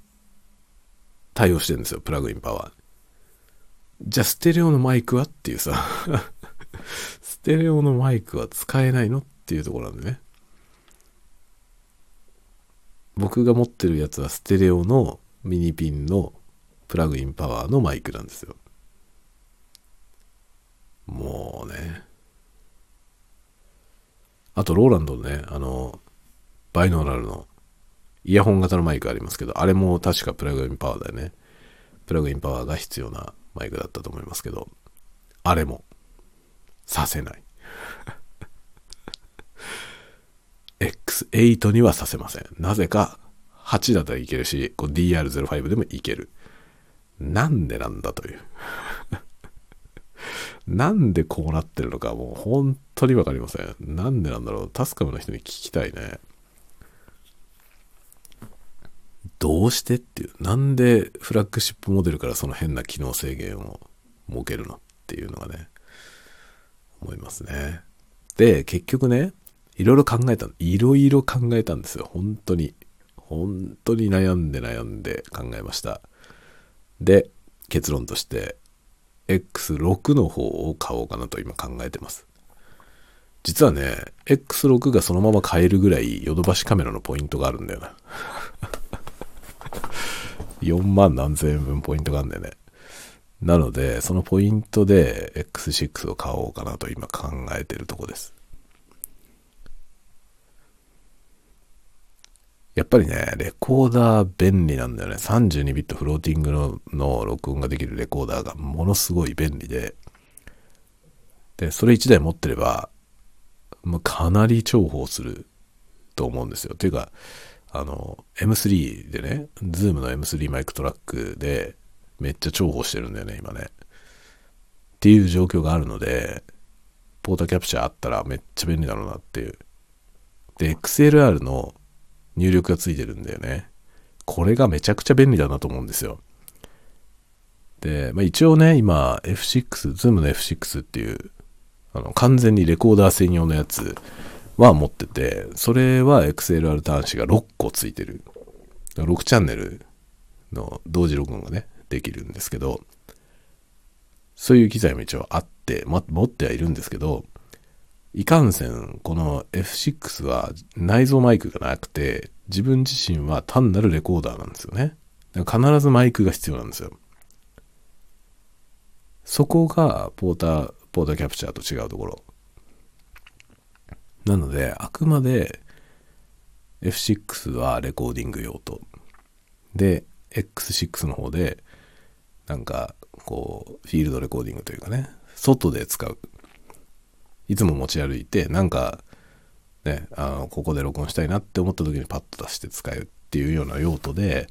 対応してるんですよ、プラグインパワー。じゃあステレオのマイクはっていうさ ステレオのマイクは使えないのっていうところなんでね。僕が持ってるやつはステレオのミニピンのプラグインパワーのマイクなんですよ。もうね。あと、ローランドのね、あの、バイノーラルのイヤホン型のマイクありますけど、あれも確かプラグインパワーだよね。プラグインパワーが必要なマイクだったと思いますけど、あれも、させない。X8 にはさせません。なぜか、8だったらいけるし、DR05 でもいける。なんでなんだという。なんでこうなってるのかもう本当にわかりません。なんでなんだろう。タスカムの人に聞きたいね。どうしてっていう。なんでフラッグシップモデルからその変な機能制限を設けるのっていうのがね、思いますね。で、結局ね、いろいろ考えた、いろいろ考えたんですよ。本当に。本当に悩んで悩んで考えました。で、結論として、X6 の方を買おうかなと今考えてます。実はね、X6 がそのまま買えるぐらいヨドバシカメラのポイントがあるんだよな。4万何千円分ポイントがあるんだよね。なので、そのポイントで X6 を買おうかなと今考えてるとこです。やっぱりね、レコーダー便利なんだよね。32ビット floating のの録音ができるレコーダーがものすごい便利で、で、それ1台持ってれば、もうかなり重宝すると思うんですよ。ていうか、あの、M3 でね、ズームの M3 マイクトラックでめっちゃ重宝してるんだよね、今ね。っていう状況があるので、ポータキャプチャーあったらめっちゃ便利だろうなっていう。で、XLR の入力がついてるんだよね。これがめちゃくちゃ便利だなと思うんですよ。で、まあ、一応ね、今 F6、ズームの F6 っていう、あの、完全にレコーダー専用のやつは持ってて、それは XLR 端子が6個ついてる。6チャンネルの同時録音がね、できるんですけど、そういう機材も一応あって、ま、持ってはいるんですけど、いかんせん、この F6 は内蔵マイクがなくて、自分自身は単なるレコーダーなんですよね。だから必ずマイクが必要なんですよ。そこがポーター、ポーターキャプチャーと違うところ。なので、あくまで F6 はレコーディング用と。で、X6 の方で、なんか、こう、フィールドレコーディングというかね、外で使う。いつも持ち歩いて、なんか、ね、あの、ここで録音したいなって思った時にパッと出して使えるっていうような用途で、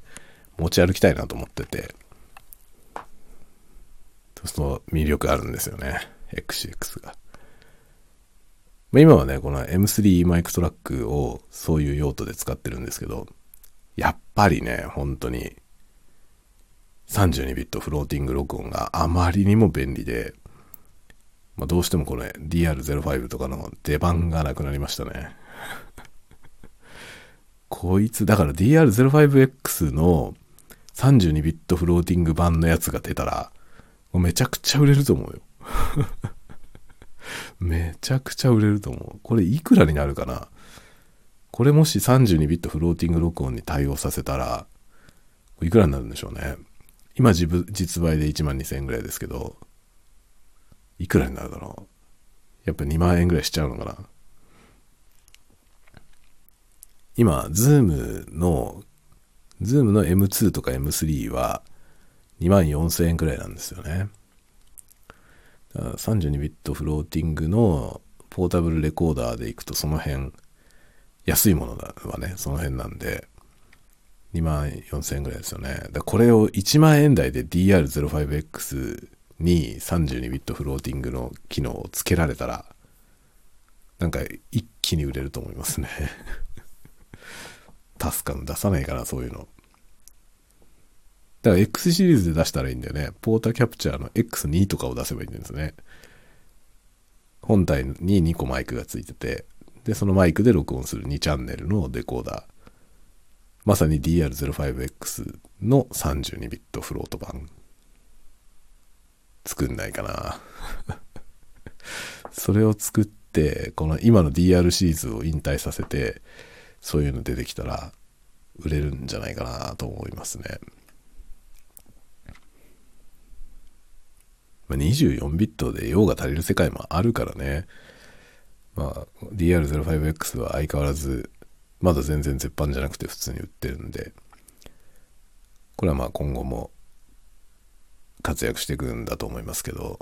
持ち歩きたいなと思ってて、そうすると魅力あるんですよね。X6 が。まあ、今はね、この M3 マイクトラックをそういう用途で使ってるんですけど、やっぱりね、本当に32ビットフローティング録音があまりにも便利で、まあ、どうしてもこれ DR05 とかの出番がなくなりましたね。こいつ、だから DR05X の32ビットフローティング版のやつが出たら、もうめちゃくちゃ売れると思うよ。めちゃくちゃ売れると思う。これいくらになるかな？これもし32ビットフローティング録音に対応させたら、いくらになるんでしょうね。今実売で1万2000円ぐらいですけど、いくらになるだろう。やっぱ2万円ぐらいしちゃうのかな。今、ズームの、ズームの M2 とか M3 は2万4000円くらいなんですよね。32ビット floating のポータブルレコーダーでいくとその辺、安いものだはね、その辺なんで、2万4000円ぐらいですよね。だこれを1万円台で DR05X に32ビットフローティングの機能をつけられたら、なんか一気に売れると思いますねタスカム出さないかな、そういうの。だから X シリーズで出したらいいんだよね。ポータキャプチャーの X2 とかを出せばいいんですね。本体に2個マイクがついてて、で、そのマイクで録音する2チャンネルのデコーダー。まさに DR05X の32ビットフロート版。作んないかな。それを作って、この今の DR シリーズを引退させて、そういうの出てきたら売れるんじゃないかなと思いますね。まあ、24ビットで用が足りる世界もあるからね。まあ、DR05X は相変わらず、まだ全然絶版じゃなくて普通に売ってるんで、これはまあ今後も活躍していくんだと思いますけど、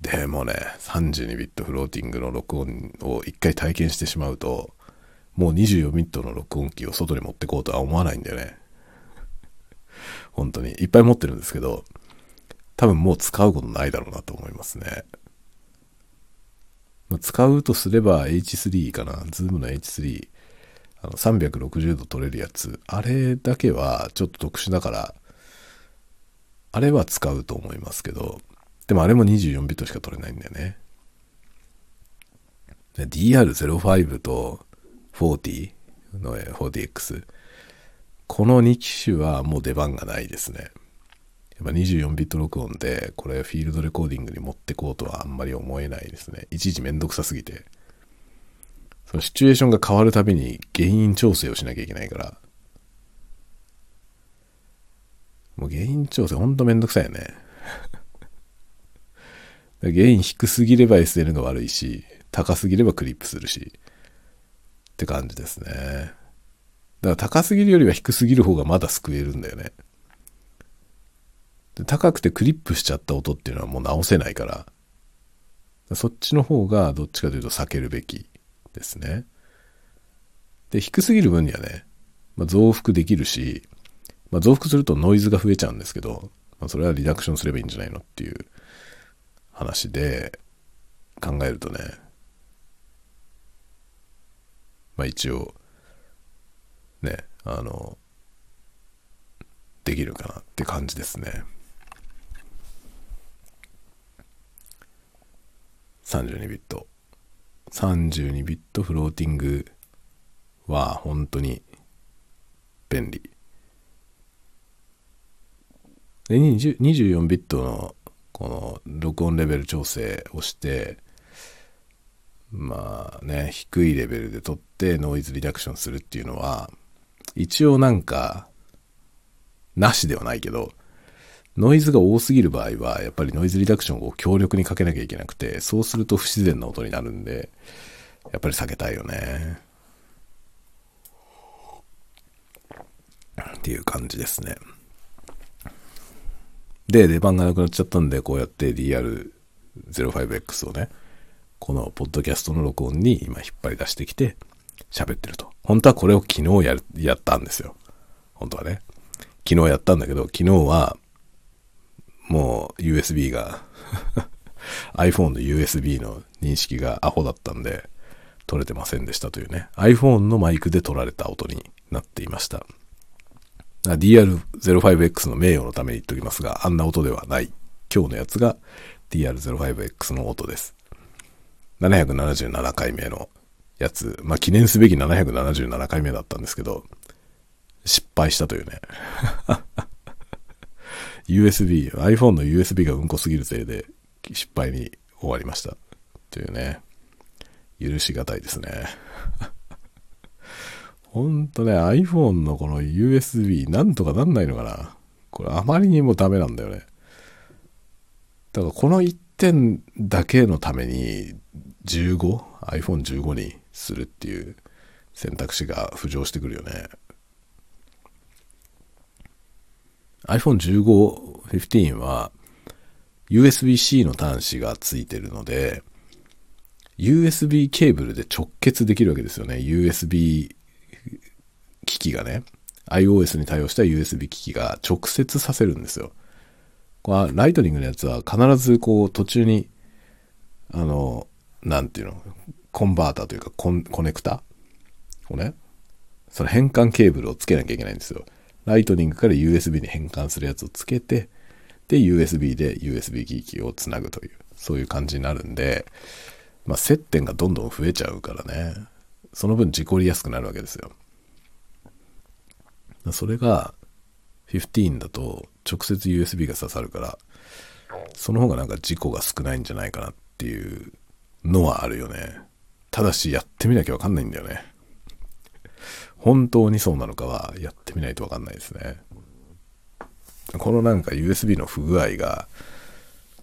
でもね、32ビットフローティングの録音を一回体験してしまうと、もう24ビットの録音機を外に持ってこうとは思わないんだよね。本当に。いっぱい持ってるんですけど、多分もう使うことないだろうなと思いますね。使うとすれば H3 かな。ズームの H3。あの360度撮れるやつ。あれだけはちょっと特殊だから、あれは使うと思いますけど、でもあれも24ビットしか撮れないんだよね。DR05 と40の 40X。この2機種はもう出番がないですね。やっぱ24ビット録音でこれフィールドレコーディングに持ってこうとはあんまり思えないですね。いちいちめんどくさすぎて。そのシチュエーションが変わるたびに原因調整をしなきゃいけないから。もう原因調整ほんとめんどくさいよね。原因低すぎれば SN が悪いし、高すぎればクリップするし。って感じですね。だから高すぎるよりは低すぎる方がまだ救えるんだよね。で高くてクリップしちゃった音っていうのはもう直せないから、そっちの方がどっちかというと避けるべきですね。で、低すぎる分にはね、まあ、増幅できるし、まあ、増幅するとノイズが増えちゃうんですけど、まあ、それはリダクションすればいいんじゃないのっていう話で考えるとね、まあ一応、ね、あの、できるかなって感じですね。32ビット。32ビットフローティングは本当に便利。で、24ビットのこの録音レベル調整をして、まあね、低いレベルで撮ってノイズリダクションするっていうのは、一応なんか、なしではないけど、ノイズが多すぎる場合は、やっぱりノイズリダクションを強力にかけなきゃいけなくて、そうすると不自然な音になるんで、やっぱり避けたいよね。っていう感じですね。で、出番がなくなっちゃったんで、こうやって DR05X をね、このポッドキャストの録音に今引っ張り出してきて喋ってると。本当はこれを昨日や、やったんですよ。本当はね。昨日やったんだけど、昨日はもう USB が iPhone の USB の認識がアホだったんで撮れてませんでしたというね。iPhone のマイクで撮られた音になっていました。DR05X の名誉のために言っておきますが、あんな音ではない。今日のやつが DR05X の音です。777回目のやつ、まあ、記念すべき777回目だったんですけど、失敗したというね。USB、iPhone の USB がうんこすぎるせいで失敗に終わりました。というね。許しがたいですね。ほんとね、iPhone のこの USB なんとかなんないのかなこれあまりにもダメなんだよね。だからこの1点だけのために 15?iPhone15 にするっていう選択肢が浮上してくるよね。iPhone15、15は USB-C の端子がついてるので、USB ケーブルで直結できるわけですよね。USB 機器がね。iOS に対応した USB 機器が直接させるんですよ。これライトニングのやつは必ずこう途中に、あの、なんていうの、コンバーターというかコネクタをね、その変換ケーブルをつけなきゃいけないんですよ。ライトニングから USB に変換するやつをつけて、で、USB で USB 機器をつなぐという、そういう感じになるんで、まあ、接点がどんどん増えちゃうからね、その分事故りやすくなるわけですよ。それが、15だと直接 USB が刺さるから、その方がなんか事故が少ないんじゃないかなっていうのはあるよね。ただしやってみなきゃわかんないんだよね。本当にそうなのかはやってみないとわかんないですね。このなんか USB の不具合が、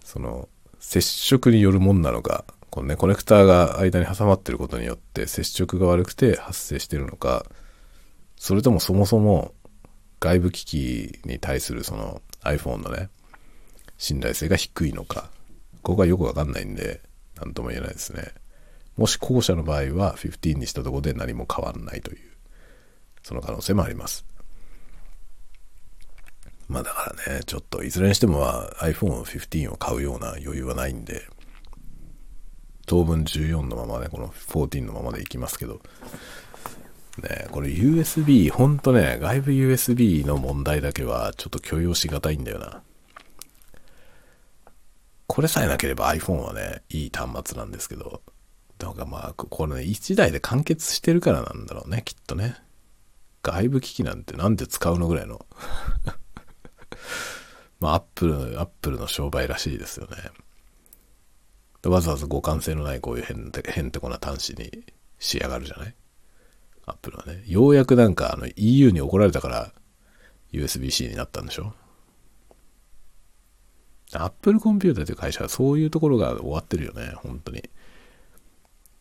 その接触によるもんなのか、このね、コネクターが間に挟まってることによって接触が悪くて発生してるのか、それともそもそも外部機器に対するその iPhone のね、信頼性が低いのか、ここはよくわかんないんで、なんとも言えないですね。もし後者の場合は15にしたところで何も変わんないという、その可能性もあります。まあだからね、ちょっといずれにしても iPhone15 を買うような余裕はないんで、当分14のままね、この14のままでいきますけど、ね、これ USB、ほんとね、外部 USB の問題だけはちょっと許容しがたいんだよな。これさえなければ iPhone はね、いい端末なんですけど、だからまあ、これね、1台で完結してるからなんだろうね、きっとね。外部機器なんてなんで使うのぐらいの まあ、アップル、アップルの商売らしいですよね。わざわざ互換性のないこういう変て変てこな端子にしたがるじゃないアップルはね。ようやくなんかあの EU に怒られたから USB-C になったんでしょ？アップルコンピューターという会社はそういうところが終わってるよね、本当に。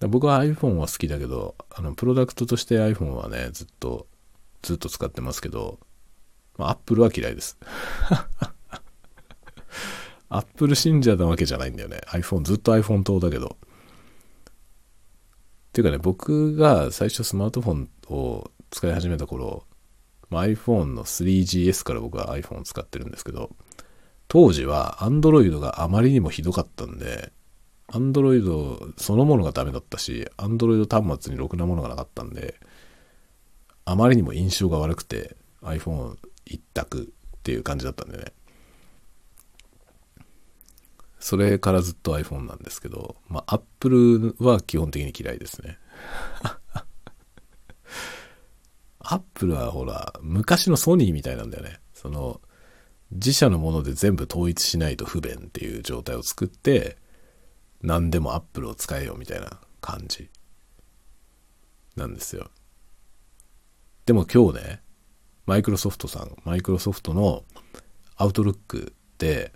僕は iPhone は好きだけど、あの、プロダクトとして iPhone はね、ずっと、ずっと使ってますけど、まあ、Apple は嫌いです。アップル信者なわけじゃないんだよね。iPhone、ずっと iPhone 党だけど。ていうかね、僕が最初スマートフォンを使い始めた頃、まあ、iPhone の 3GS から僕は iPhone を使ってるんですけど、当時は Android があまりにもひどかったんで、Android そのものがダメだったし、Android 端末にろくなものがなかったんで、あまりにも印象が悪くて iPhone 一択っていう感じだったんでね。それからずっと iPhone なんですけど、まあ、Apple は基本的に嫌いですね。Apple はほら、昔のソニーみたいなんだよね。その、自社のもので全部統一しないと不便っていう状態を作って、何でも Apple を使えよみたいな感じなんですよ。でも今日ね、マイクロソフトさん、マイクロソフトのアウトルックで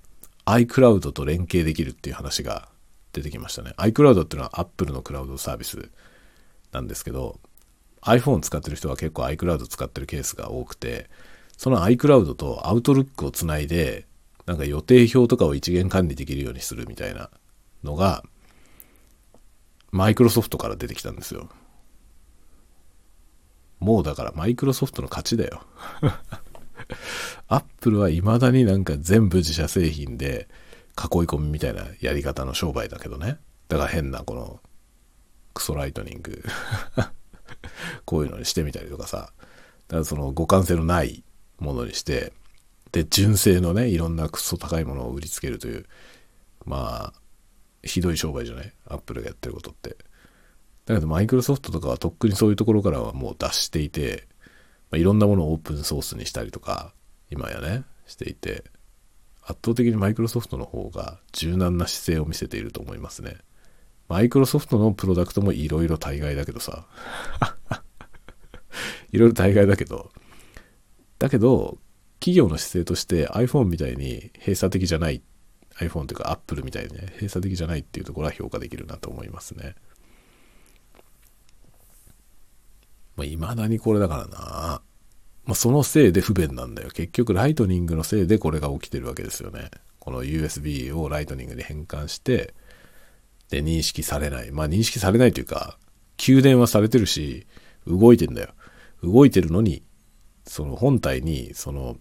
iCloud と連携できるっていう話が出てきましたね。iCloud っていうのは Apple のクラウドサービスなんですけど、iPhone 使ってる人は結構 iCloud 使ってるケースが多くて、その iCloud と Outlook をつないで、なんか予定表とかを一元管理できるようにするみたいなのが、マイクロソフトから出てきたんですよ。もうだからマイクロソフトの勝ちだよ。アップルは未だになんか全部自社製品で囲い込みみたいなやり方の商売だけどね。だから変なこのクソライトニング こういうのにしてみたりとかさ。だからその互換性のないものにして、で、純正のね、いろんなクソ高いものを売りつけるという、まあ、ひどい商売じゃない？アップルがやってることって。だけどマイクロソフトとかはとっくにそういうところからはもう脱していて、まあ、いろんなものをオープンソースにしたりとか、今やね、していて、圧倒的にマイクロソフトの方が柔軟な姿勢を見せていると思いますね。マイクロソフトのプロダクトもいろいろ大概だけどさ。いろいろ大概だけど、だけど、企業の姿勢として iPhone みたいに閉鎖的じゃない iPhone というか Apple みたいにね閉鎖的じゃないっていうところは評価できるなと思いますねまあ未だにこれだからな。まあそのせいで不便なんだよ。結局ライトニングのせいでこれが起きてるわけですよね。この USB をライトニングに変換してで認識されない。まあ認識されないというか給電はされてるし動いてんだよ。動いてるのにその本体にその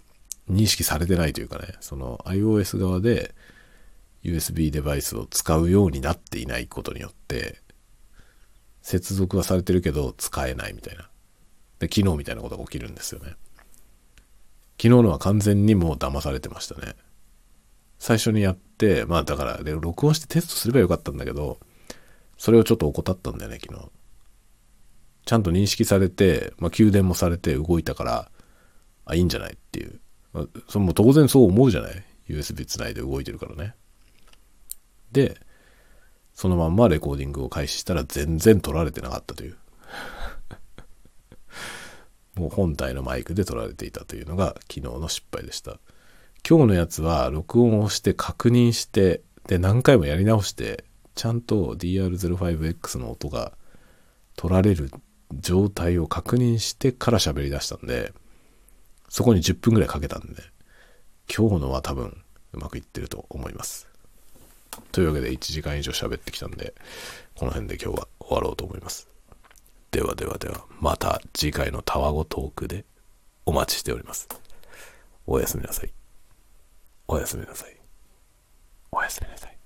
認識されてないというかね、その iOS 側で USB デバイスを使うようになっていないことによって、接続はされてるけど使えないみたいな。で、昨日みたいなことが起きるんですよね。昨日のは完全にもう騙されてましたね。最初にやって、まあだから、で、録音してテストすればよかったんだけど、それをちょっと怠ったんだよね、昨日。ちゃんと認識されて、まあ、給電もされて動いたから、あ、いいんじゃないっていう。まあ、それも当然そう思うじゃない ?USB つないで動いてるからね。で、そのまんまレコーディングを開始したら全然撮られてなかったという。もう本体のマイクで撮られていたというのが昨日の失敗でした。今日のやつは録音をして確認して、で何回もやり直して、ちゃんと DR05X の音が取られる状態を確認してから喋り出したんで、そこに10分ぐらいかけたんで、今日のは多分うまくいってると思います。というわけで1時間以上喋ってきたんで、この辺で今日は終わろうと思います。ではではでは、また次回のタワゴトークでお待ちしております。おやすみなさい。おやすみなさい。おやすみなさい。